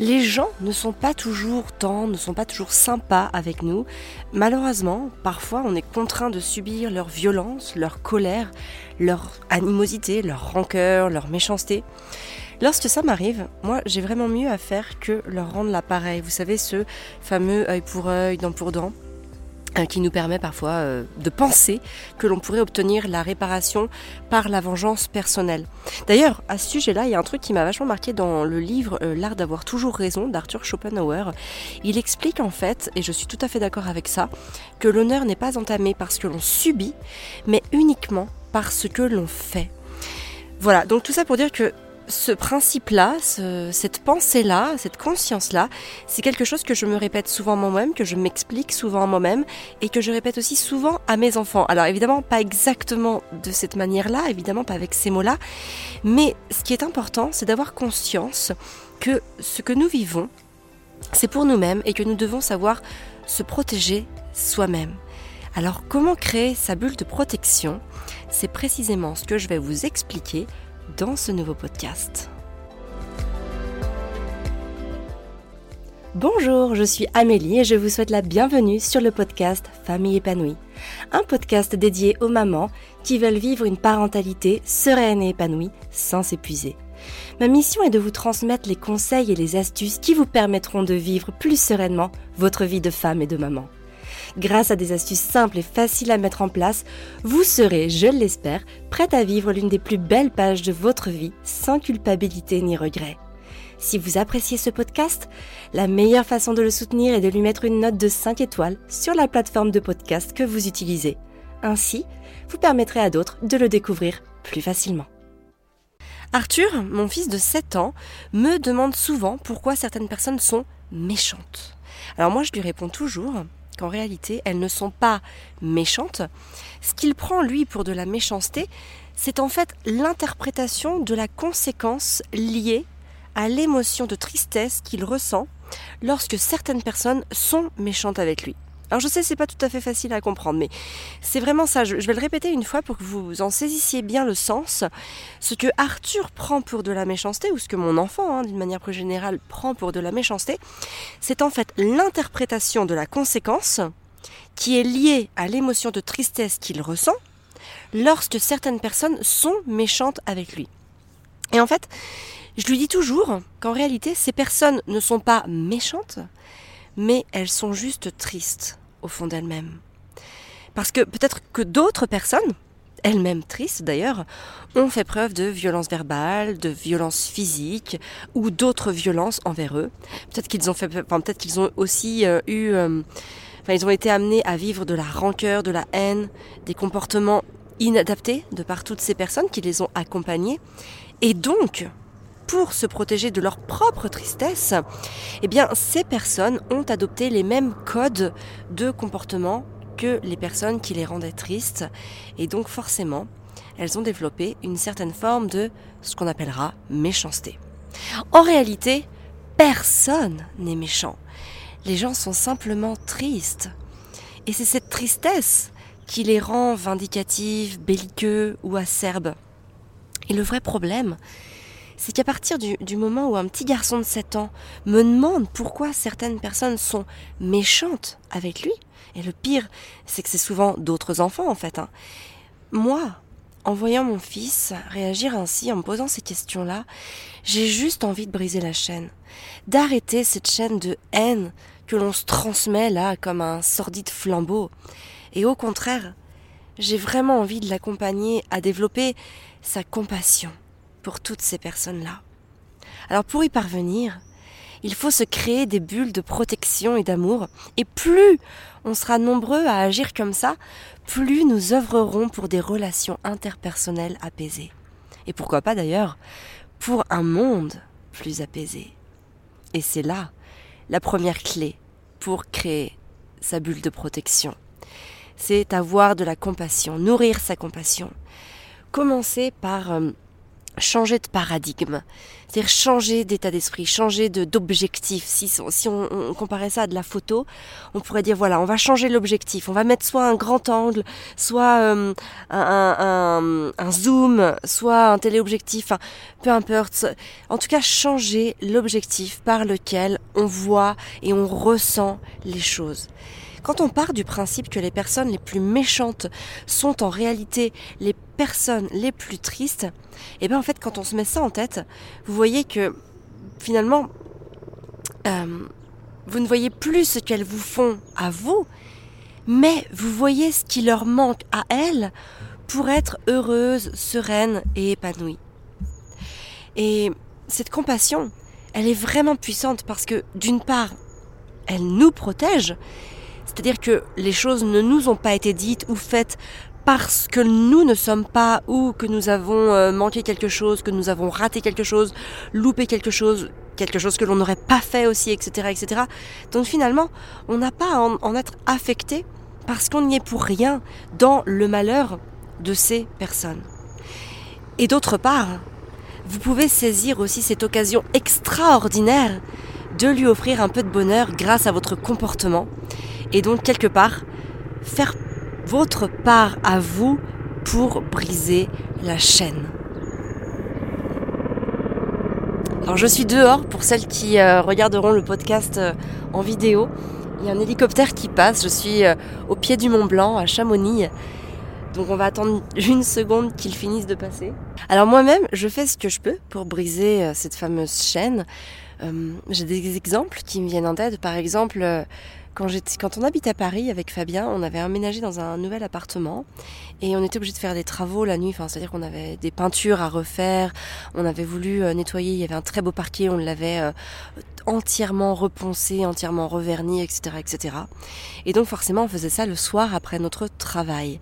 Les gens ne sont pas toujours tendres, ne sont pas toujours sympas avec nous. Malheureusement, parfois on est contraint de subir leur violence, leur colère, leur animosité, leur rancœur, leur méchanceté. Lorsque ça m'arrive, moi j'ai vraiment mieux à faire que leur rendre l'appareil. Vous savez, ce fameux œil pour œil, dent pour dent. Euh, qui nous permet parfois euh, de penser que l'on pourrait obtenir la réparation par la vengeance personnelle. D'ailleurs, à ce sujet-là, il y a un truc qui m'a vachement marqué dans le livre euh, L'art d'avoir toujours raison d'Arthur Schopenhauer. Il explique en fait, et je suis tout à fait d'accord avec ça, que l'honneur n'est pas entamé parce que l'on subit, mais uniquement parce que l'on fait. Voilà, donc tout ça pour dire que ce principe-là, cette pensée-là, cette conscience-là, c'est quelque chose que je me répète souvent moi-même, que je m'explique souvent moi-même et que je répète aussi souvent à mes enfants. Alors évidemment, pas exactement de cette manière-là, évidemment pas avec ces mots-là, mais ce qui est important, c'est d'avoir conscience que ce que nous vivons, c'est pour nous-mêmes et que nous devons savoir se protéger soi-même. Alors comment créer sa bulle de protection? C'est précisément ce que je vais vous expliquer dans ce nouveau podcast. Bonjour, je suis Amélie et je vous souhaite la bienvenue sur le podcast Famille épanouie, un podcast dédié aux mamans qui veulent vivre une parentalité sereine et épanouie sans s'épuiser. Ma mission est de vous transmettre les conseils et les astuces qui vous permettront de vivre plus sereinement votre vie de femme et de maman. Grâce à des astuces simples et faciles à mettre en place, vous serez, je l'espère, prête à vivre l'une des plus belles pages de votre vie sans culpabilité ni regret. Si vous appréciez ce podcast, la meilleure façon de le soutenir est de lui mettre une note de 5 étoiles sur la plateforme de podcast que vous utilisez. Ainsi, vous permettrez à d'autres de le découvrir plus facilement. Arthur, mon fils de 7 ans, me demande souvent pourquoi certaines personnes sont méchantes. Alors moi je lui réponds toujours qu'en réalité, elles ne sont pas méchantes. Ce qu'il prend, lui, pour de la méchanceté, c'est en fait l'interprétation de la conséquence liée à l'émotion de tristesse qu'il ressent lorsque certaines personnes sont méchantes avec lui. Alors je sais, c'est pas tout à fait facile à comprendre, mais c'est vraiment ça. Je, vais le répéter une fois pour que vous en saisissiez bien le sens. Ce que Arthur prend pour de la méchanceté, ou ce que mon enfant, hein, d'une manière plus générale, prend pour de la méchanceté, c'est en fait l'interprétation de la conséquence qui est liée à l'émotion de tristesse qu'il ressent lorsque certaines personnes sont méchantes avec lui. Et en fait, je lui dis toujours qu'en réalité, ces personnes ne sont pas méchantes, mais elles sont juste tristes au fond d'elles-mêmes. Parce que peut-être que d'autres personnes, elles-mêmes tristes d'ailleurs, ont fait preuve de violence verbale, de violence physique ou d'autres violences envers eux. Peut-être qu'ils ont peut-être ont aussi euh, eu, euh, enfin, ils ont été amenés à vivre de la rancœur, de la haine, des comportements inadaptés de par toutes ces personnes qui les ont accompagnés. Et donc, pour se protéger de leur propre tristesse, eh bien, ces personnes ont adopté les mêmes codes de comportement que les personnes qui les rendaient tristes. Et donc, forcément, elles ont développé une certaine forme de ce qu'on appellera méchanceté. En réalité, personne n'est méchant. Les gens sont simplement tristes. Et c'est cette tristesse qui les rend vindicatifs, belliqueux ou acerbes. Et le vrai problème, c'est qu'à partir du, moment où un petit garçon de 7 ans me demande pourquoi certaines personnes sont méchantes avec lui, et le pire, c'est que c'est souvent d'autres enfants en fait, hein, moi, en voyant mon fils réagir ainsi, en me posant ces questions-là, j'ai juste envie de briser la chaîne, d'arrêter cette chaîne de haine que l'on se transmet là comme un sordide flambeau. Et au contraire, j'ai vraiment envie de l'accompagner à développer sa compassion, pour toutes ces personnes-là. Alors pour y parvenir, il faut se créer des bulles de protection et d'amour, et plus on sera nombreux à agir comme ça, plus nous œuvrerons pour des relations interpersonnelles apaisées. Et pourquoi pas d'ailleurs pour un monde plus apaisé. Et c'est là la première clé pour créer sa bulle de protection. C'est avoir de la compassion, nourrir sa compassion. Commencer par euh, changer de paradigme, c'est-à-dire changer d'état d'esprit, changer de d'objectif. Si, si on, comparait ça à de la photo, on pourrait dire voilà, on va changer l'objectif, on va mettre soit un grand angle, soit euh, un, un, zoom, soit un téléobjectif, peu importe. En tout cas, changer l'objectif par lequel on voit et on ressent les choses. Quand on part du principe que les personnes les plus méchantes sont en réalité les personnes les plus tristes, et eh bien en fait quand on se met ça en tête, vous voyez que finalement euh, vous ne voyez plus ce qu'elles vous font à vous, mais vous voyez ce qui leur manque à elles pour être heureuses, sereines et épanouies. Et cette compassion, elle est vraiment puissante parce que d'une part, elle nous protège, c'est-à-dire que les choses ne nous ont pas été dites ou faites parce que nous ne sommes pas ou que nous avons euh, manqué quelque chose, que nous avons raté quelque chose, loupé quelque chose, quelque chose que l'on n'aurait pas fait aussi, etc., etc. Donc finalement, on n'a pas à en, en être affecté parce qu'on n'y est pour rien dans le malheur de ces personnes. Et d'autre part, vous pouvez saisir aussi cette occasion extraordinaire de lui offrir un peu de bonheur grâce à votre comportement et donc quelque part faire votre part à vous pour briser la chaîne. Alors je suis dehors pour celles qui euh, regarderont le podcast euh, en vidéo. Il y a un hélicoptère qui passe, je suis euh, au pied du Mont Blanc à Chamonix. Donc on va attendre une seconde qu'il finisse de passer. Alors moi-même, je fais ce que je peux pour briser cette fameuse chaîne. J'ai des exemples qui me viennent en tête. Par exemple, quand, quand on habite à Paris avec Fabien, on avait emménagé dans un nouvel appartement et on était obligé de faire des travaux la nuit. Enfin, c'est-à-dire qu'on avait des peintures à refaire, on avait voulu euh, nettoyer. Il y avait un très beau parquet, on l'avait euh, entièrement reponcé, entièrement reverni, etc., etc. Et donc forcément, on faisait ça le soir après notre travail.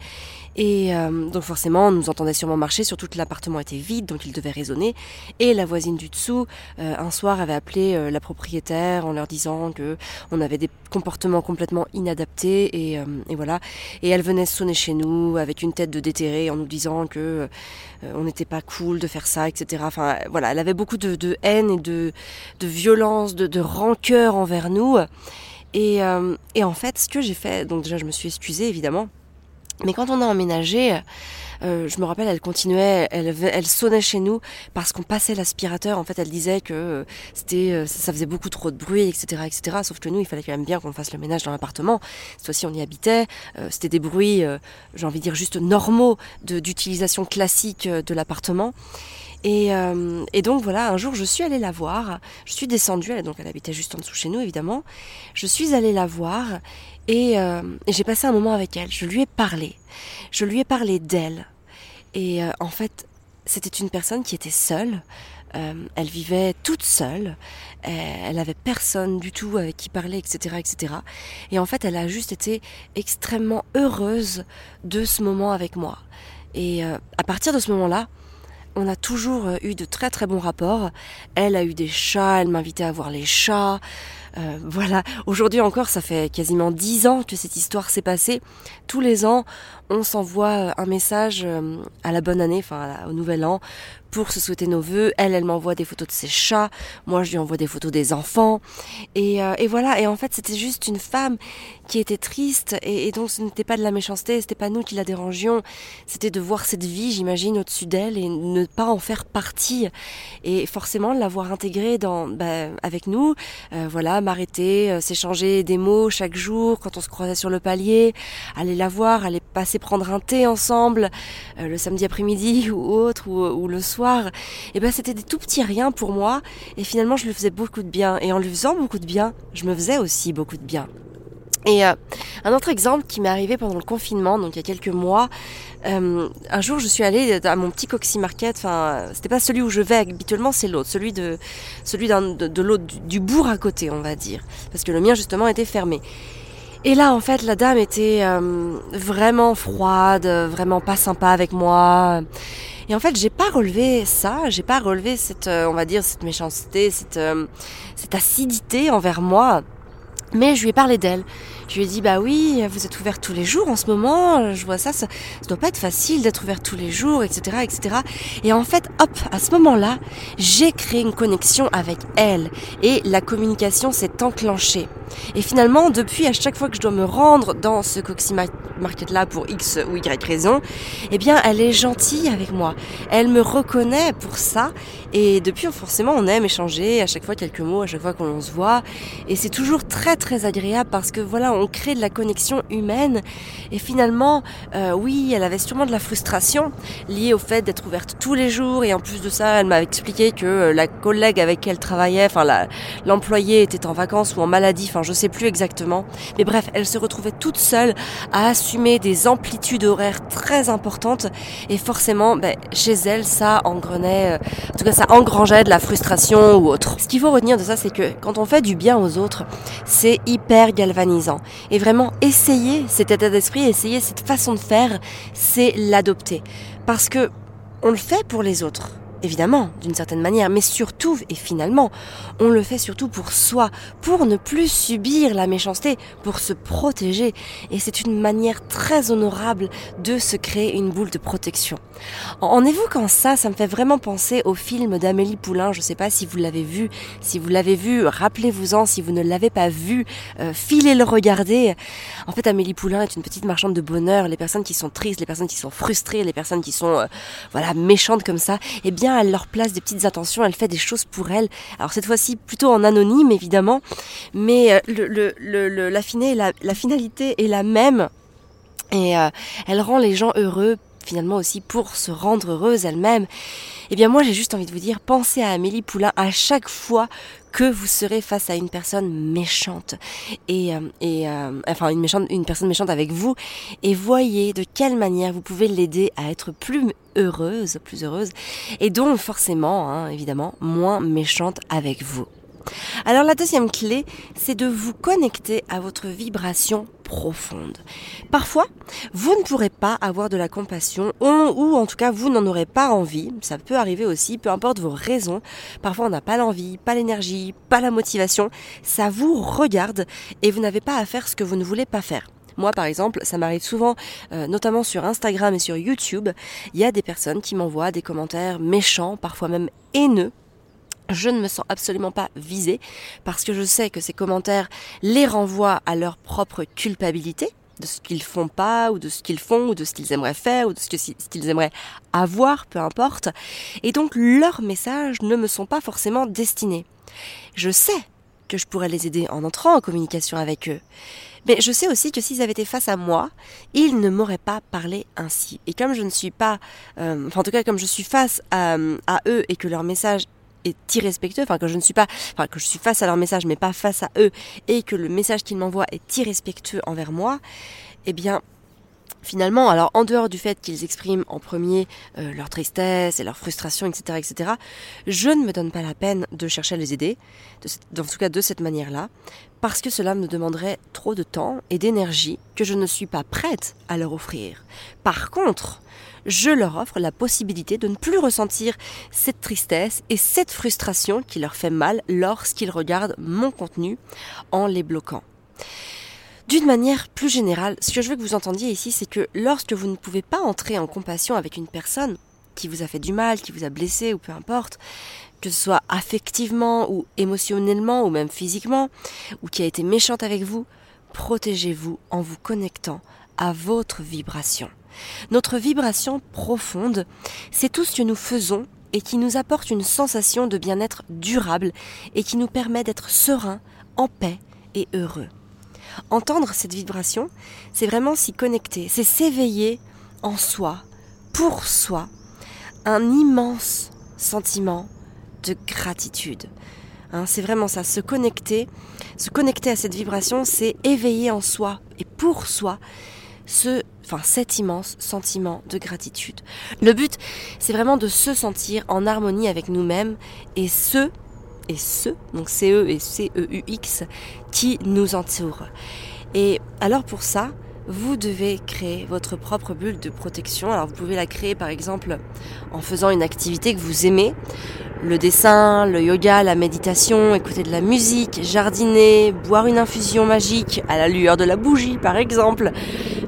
Et euh, donc forcément, on nous entendait sûrement marcher, surtout que l'appartement était vide, donc il devait résonner. Et la voisine du dessous, euh, un soir, avait appelé euh, la propriétaire en leur disant que on avait des comportements complètement inadaptés et, et, voilà. Et elle venait sonner chez nous avec une tête de déterré en nous disant que on n'était pas cool de faire ça, etc. Enfin voilà, elle avait beaucoup de, de haine et de, de violence, de, de rancœur envers nous. Et, et en fait, ce que j'ai fait, donc déjà je me suis excusée évidemment. Mais quand on a emménagé, euh, je me rappelle, elle continuait, elle, elle sonnait chez nous parce qu'on passait l'aspirateur. En fait, elle disait que euh, c'était, euh, ça faisait beaucoup trop de bruit, etc., etc. Sauf que nous, il fallait quand même bien qu'on fasse le ménage dans l'appartement. Cette fois-ci, on y habitait. c'était des bruits, j'ai envie de dire juste normaux d'utilisation classique de l'appartement. Et, et, donc voilà, un jour je suis allée la voir, je suis descendue, donc elle habitait juste en dessous chez nous évidemment, je suis allée la voir euh, et, j'ai passé un moment avec elle. Je lui ai parlé. Je lui ai parlé d'elle. Et euh, en fait, c'était une personne qui était seule. Euh, elle vivait toute seule. Elle avait personne du tout avec qui parler, etc., etc. Et en fait, elle a juste été extrêmement heureuse de ce moment avec moi. Et à partir de ce moment-là, on a toujours eu de très très bons rapports. Elle a eu des chats, elle m'invitait à voir les chats. Euh, voilà, aujourd'hui encore, ça fait quasiment dix ans que cette histoire s'est passée. Tous les ans, on s'envoie euh, un message euh, à la bonne année, enfin au nouvel an, pour se souhaiter nos voeux. Elle, elle m'envoie des photos de ses chats. Moi, je lui envoie des photos des enfants. Et, et voilà. Et en fait, c'était juste une femme qui était triste. Et, donc, ce n'était pas de la méchanceté. C'était pas nous qui la dérangions. C'était de voir cette vie, j'imagine, au-dessus d'elle et ne pas en faire partie. Et forcément, l'avoir intégrée dans, bah, avec nous. voilà, m'arrêter, s'échanger des mots chaque jour quand on se croisait sur le palier, aller la voir, aller passer prendre un thé ensemble euh, le samedi après-midi ou autre ou, le soir, et eh ben c'était des tout petits riens pour moi et finalement je lui faisais beaucoup de bien et en lui faisant beaucoup de bien, je me faisais aussi beaucoup de bien. Et euh, un autre exemple qui m'est arrivé pendant le confinement, donc il y a quelques mois, euh, un jour je suis allée à mon petit Coxy Market, enfin c'était pas celui où je vais habituellement, c'est l'autre, celui de celui de, de l'autre du, bourg à côté, on va dire, parce que le mien justement était fermé. Et là, en fait, la dame était euh, vraiment froide, vraiment pas sympa avec moi. Et en fait, j'ai pas relevé ça, j'ai pas relevé cette, euh, on va dire, cette méchanceté, cette, euh, cette acidité envers moi. Mais je lui ai parlé d'elle. Je lui ai dit bah oui, vous êtes ouvert tous les jours en ce moment. Je vois ça, ça, ça doit pas être facile d'être ouvert tous les jours, etc., etc. Et en fait, hop, à ce moment-là, j'ai créé une connexion avec elle et la communication s'est enclenchée. Et finalement, depuis, à chaque fois que je dois me rendre dans ce Coxy Market là pour X ou Y raison, eh bien, elle est gentille avec moi. Elle me reconnaît pour ça. Et depuis, forcément, on aime échanger à chaque fois quelques mots, à chaque fois qu'on se voit. Et c'est toujours très, très agréable parce que voilà, on crée de la connexion humaine. Et finalement, euh, oui, elle avait sûrement de la frustration liée au fait d'être ouverte tous les jours. Et en plus de ça, elle m'a expliqué que euh, la collègue avec qui elle travaillait, enfin, l'employé était en vacances ou en maladie, je sais plus exactement. Mais bref, elle se retrouvait toute seule à assumer des amplitudes horaires très importantes et forcément, ben, chez elle, ça engrenait, euh, en tout cas, ça engrangeait de la frustration ou autre. Ce qu'il faut retenir de ça, c'est que quand on fait du bien aux autres, c'est hyper galvanisant. Et vraiment, essayer cet état d'esprit, essayer cette façon de faire, c'est l'adopter. Parce que on le fait pour les autres évidemment, d'une certaine manière, mais surtout et finalement, on le fait surtout pour soi, pour ne plus subir la méchanceté, pour se protéger. Et c'est une manière très honorable de se créer une boule de protection. En évoquant ça, ça me fait vraiment penser au film d'Amélie Poulain. Je ne sais pas si vous l'avez vu. Si vous l'avez vu, rappelez-vous-en. Si vous ne l'avez pas vu, euh, filez le regarder. En fait, Amélie Poulain est une petite marchande de bonheur. Les personnes qui sont tristes, les personnes qui sont frustrées, les personnes qui sont, euh, voilà, méchantes comme ça, eh bien, elle leur place des petites attentions, elle fait des choses pour elles. Alors cette fois-ci plutôt en anonyme évidemment, mais euh, la, finalité est la même et euh, elle rend les gens heureux finalement aussi pour se rendre heureuse elle-même. Eh bien moi j'ai juste envie de vous dire, pensez à Amélie Poulain à chaque fois que vous serez face à une personne méchante. Et, euh, et euh, enfin une méchante une personne méchante avec vous. Et voyez de quelle manière vous pouvez l'aider à être plus heureuse, plus heureuse. Et donc forcément hein, évidemment moins méchante avec vous. Alors la deuxième clé, c'est de vous connecter à votre vibration profonde. Parfois, vous ne pourrez pas avoir de la compassion ou, en tout cas vous n'en aurez pas envie. Ça peut arriver aussi, peu importe vos raisons. Parfois on n'a pas l'envie, pas l'énergie, pas la motivation. Ça vous regarde et vous n'avez pas à faire ce que vous ne voulez pas faire. Moi, par exemple, ça m'arrive souvent, euh, notamment sur Instagram et sur YouTube, il y a des personnes qui m'envoient des commentaires méchants, parfois même haineux, je ne me sens absolument pas visée parce que je sais que ces commentaires les renvoient à leur propre culpabilité de ce qu'ils font pas ou de ce qu'ils font ou de ce qu'ils aimeraient faire ou de ce qu'ils aimeraient avoir, peu importe. Et donc leurs messages ne me sont pas forcément destinés. Je sais que je pourrais les aider en entrant en communication avec eux. Mais je sais aussi que s'ils avaient été face à moi, ils ne m'auraient pas parlé ainsi. Et comme je ne suis pas, euh, en tout cas comme je suis face à, à eux et que leur message est irrespectueux, enfin que je ne suis pas, enfin que je suis face à leur message mais pas face à eux, et que le message qu'ils m'envoient est irrespectueux envers moi, eh bien finalement, alors en dehors du fait qu'ils expriment en premier euh, leur tristesse et leur frustration, etc., etc., je ne me donne pas la peine de chercher à les aider, de, en tout cas de cette manière-là, parce que cela me demanderait trop de temps et d'énergie que je ne suis pas prête à leur offrir. Par contre, je leur offre la possibilité de ne plus ressentir cette tristesse et cette frustration qui leur fait mal lorsqu'ils regardent mon contenu en les bloquant. D'une manière plus générale, ce que je veux que vous entendiez ici, c'est que lorsque vous ne pouvez pas entrer en compassion avec une personne qui vous a fait du mal, qui vous a blessé ou peu importe, que ce soit affectivement ou émotionnellement ou même physiquement, ou qui a été méchante avec vous, protégez-vous en vous connectant à votre vibration. Notre vibration profonde, c'est tout ce que nous faisons et qui nous apporte une sensation de bien-être durable et qui nous permet d'être serein, en paix et heureux. Entendre cette vibration, c'est vraiment s'y connecter, c'est s'éveiller en soi, pour soi, un immense sentiment de gratitude. Hein, c'est vraiment ça, se connecter, se connecter à cette vibration, c'est éveiller en soi et pour soi ce, enfin, cet immense sentiment de gratitude. Le but, c'est vraiment de se sentir en harmonie avec nous-mêmes et ce, et ce, donc C-E et C-E-U-X, qui nous entourent. Et alors pour ça, vous devez créer votre propre bulle de protection. Alors vous pouvez la créer par exemple en faisant une activité que vous aimez. Le dessin, le yoga, la méditation, écouter de la musique, jardiner, boire une infusion magique à la lueur de la bougie par exemple,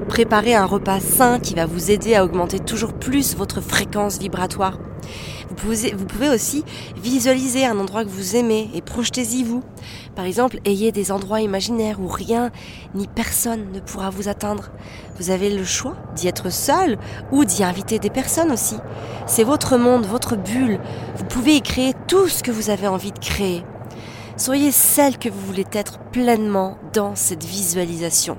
préparer un repas sain qui va vous aider à augmenter toujours plus votre fréquence vibratoire. Vous pouvez, aussi visualiser un endroit que vous aimez et projetez-y vous. Par exemple, ayez des endroits imaginaires où rien ni personne ne pourra vous atteindre. Vous avez le choix d'y être seul ou d'y inviter des personnes aussi. C'est votre monde, votre bulle. Vous pouvez y créer tout ce que vous avez envie de créer. Soyez celle que vous voulez être pleinement dans cette visualisation.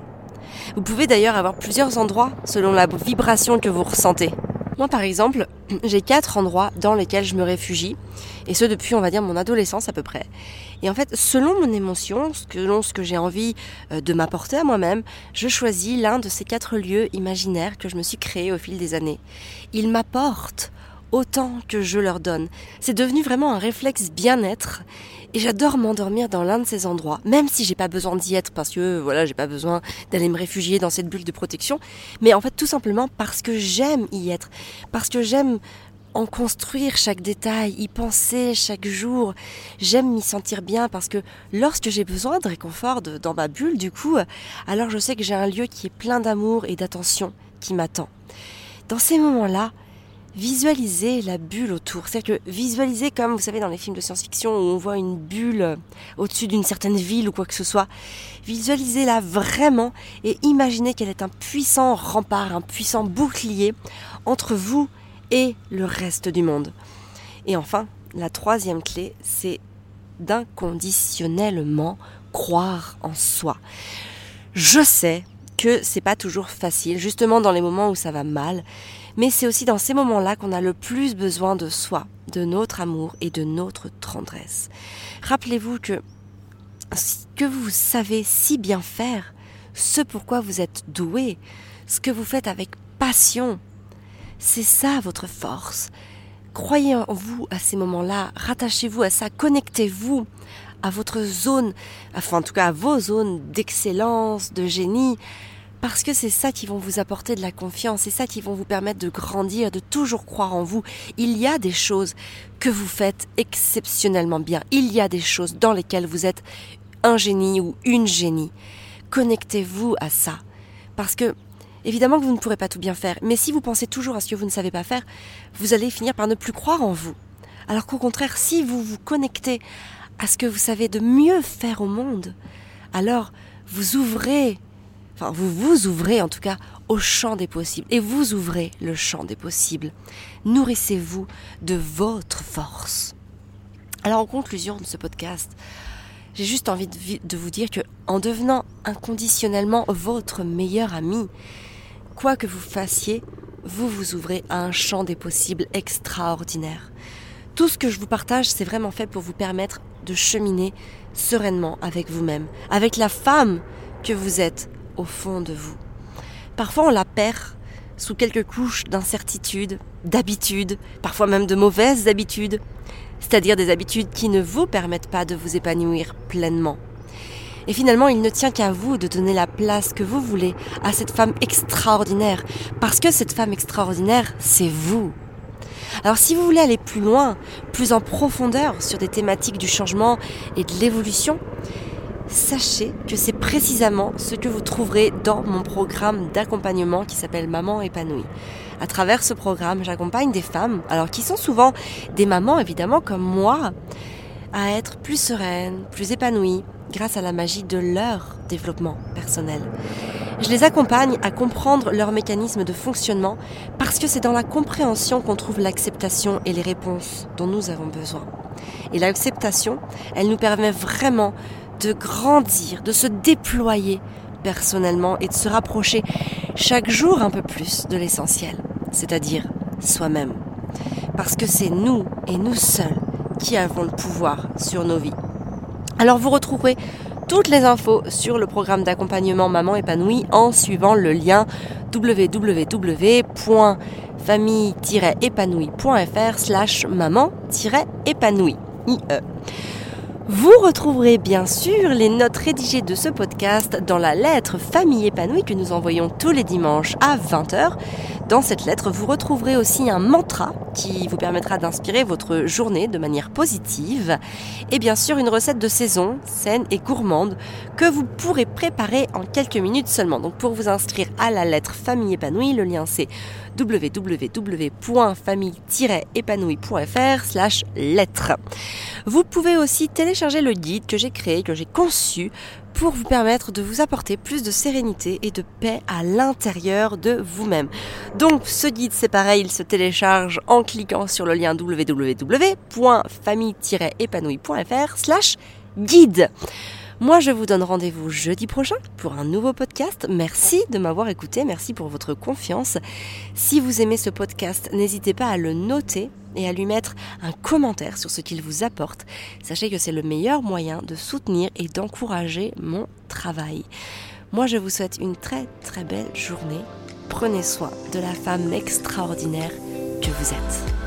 Vous pouvez d'ailleurs avoir plusieurs endroits selon la vibration que vous ressentez. Moi, par exemple, j'ai quatre endroits dans lesquels je me réfugie, et ce depuis, on va dire, mon adolescence à peu près. Et en fait, selon mon émotion, selon ce que j'ai envie euh, de m'apporter à moi-même, je choisis l'un de ces quatre lieux imaginaires que je me suis créé au fil des années. Ils m'apportent autant que je leur donne. C'est devenu vraiment un réflexe bien-être et j'adore m'endormir dans l'un de ces endroits, même si j'ai pas besoin d'y être parce que voilà, j'ai pas besoin d'aller me réfugier dans cette bulle de protection, mais en fait tout simplement parce que j'aime y être, parce que j'aime en construire chaque détail, y penser chaque jour. J'aime m'y sentir bien parce que lorsque j'ai besoin de réconfort dans ma bulle, du coup, alors je sais que j'ai un lieu qui est plein d'amour et d'attention qui m'attend. Dans ces moments-là, visualiser la bulle autour. C'est-à-dire que visualiser comme vous savez dans les films de science-fiction où on voit une bulle euh, au-dessus d'une certaine ville ou quoi que ce soit. Visualisez-la vraiment et imaginez qu'elle est un puissant rempart, un puissant bouclier entre vous et le reste du monde. Et enfin, la troisième clé, c'est d'inconditionnellement croire en soi. Je sais que c'est pas toujours facile, justement dans les moments où ça va mal, mais c'est aussi dans ces moments-là qu'on a le plus besoin de soi, de notre amour et de notre tendresse. Rappelez-vous que ce que vous savez si bien faire, ce pourquoi vous êtes doué, ce que vous faites avec passion, c'est ça votre force. Croyez en vous à ces moments-là, rattachez-vous à ça, connectez-vous à votre zone, enfin en tout cas à vos zones d'excellence, de génie, parce que c'est ça qui vont vous apporter de la confiance, c'est ça qui vont vous permettre de grandir, de toujours croire en vous. Il y a des choses que vous faites exceptionnellement bien. Il y a des choses dans lesquelles vous êtes un génie ou une génie. Connectez-vous à ça. Parce que, évidemment que vous ne pourrez pas tout bien faire, mais si vous pensez toujours à ce que vous ne savez pas faire, vous allez finir par ne plus croire en vous. Alors qu'au contraire, si vous vous connectez à ce que vous savez de mieux faire au monde, alors vous ouvrez enfin vous vous ouvrez en tout cas au champ des possibles et vous ouvrez le champ des possibles. Nourrissez-vous de votre force. Alors en conclusion de ce podcast, j'ai juste envie de, vous dire que en devenant inconditionnellement votre meilleur ami, quoi que vous fassiez, vous vous ouvrez à un champ des possibles extraordinaire. Tout ce que je vous partage, c'est vraiment fait pour vous permettre de cheminer sereinement avec vous-même, avec la femme que vous êtes, au fond de vous. Parfois on la perd sous quelques couches d'incertitude, d'habitude, parfois même de mauvaises habitudes, c'est-à-dire des habitudes qui ne vous permettent pas de vous épanouir pleinement. Et finalement, il ne tient qu'à vous de donner la place que vous voulez à cette femme extraordinaire, parce que cette femme extraordinaire, c'est vous. Alors si vous voulez aller plus loin, plus en profondeur sur des thématiques du changement et de l'évolution, sachez que c'est précisément ce que vous trouverez dans mon programme d'accompagnement qui s'appelle Maman épanouie. À travers ce programme, j'accompagne des femmes, alors qui sont souvent des mamans évidemment comme moi, à être plus sereines, plus épanouies grâce à la magie de leur développement personnel. Je les accompagne à comprendre leurs mécanismes de fonctionnement parce que c'est dans la compréhension qu'on trouve l'acceptation et les réponses dont nous avons besoin. Et l'acceptation, elle nous permet vraiment de grandir, de se déployer personnellement et de se rapprocher chaque jour un peu plus de l'essentiel, c'est-à-dire soi-même. Parce que c'est nous et nous seuls qui avons le pouvoir sur nos vies. Alors vous retrouverez toutes les infos sur le programme d'accompagnement Maman épanouie en suivant le lien www.famille-épanouie.fr slash maman-épanouie. Vous retrouverez bien sûr les notes rédigées de ce podcast dans la lettre Famille épanouie que nous envoyons tous les dimanches à 20h. Dans cette lettre, vous retrouverez aussi un mantra qui vous permettra d'inspirer votre journée de manière positive. Et bien sûr, une recette de saison, saine et gourmande, que vous pourrez préparer en quelques minutes seulement. Donc pour vous inscrire à la lettre Famille épanouie, le lien c'est www.famille-épanouie.fr slash lettres. Vous pouvez aussi télécharger le guide que j'ai créé, que j'ai conçu pour vous permettre de vous apporter plus de sérénité et de paix à l'intérieur de vous-même. Donc ce guide c'est pareil, il se télécharge en cliquant sur le lien www.famille-épanouie.fr slash guide. Moi, je vous donne rendez-vous jeudi prochain pour un nouveau podcast. Merci de m'avoir écouté, merci pour votre confiance. Si vous aimez ce podcast, n'hésitez pas à le noter et à lui mettre un commentaire sur ce qu'il vous apporte. Sachez que c'est le meilleur moyen de soutenir et d'encourager mon travail. Moi, je vous souhaite une très très belle journée. Prenez soin de la femme extraordinaire que vous êtes.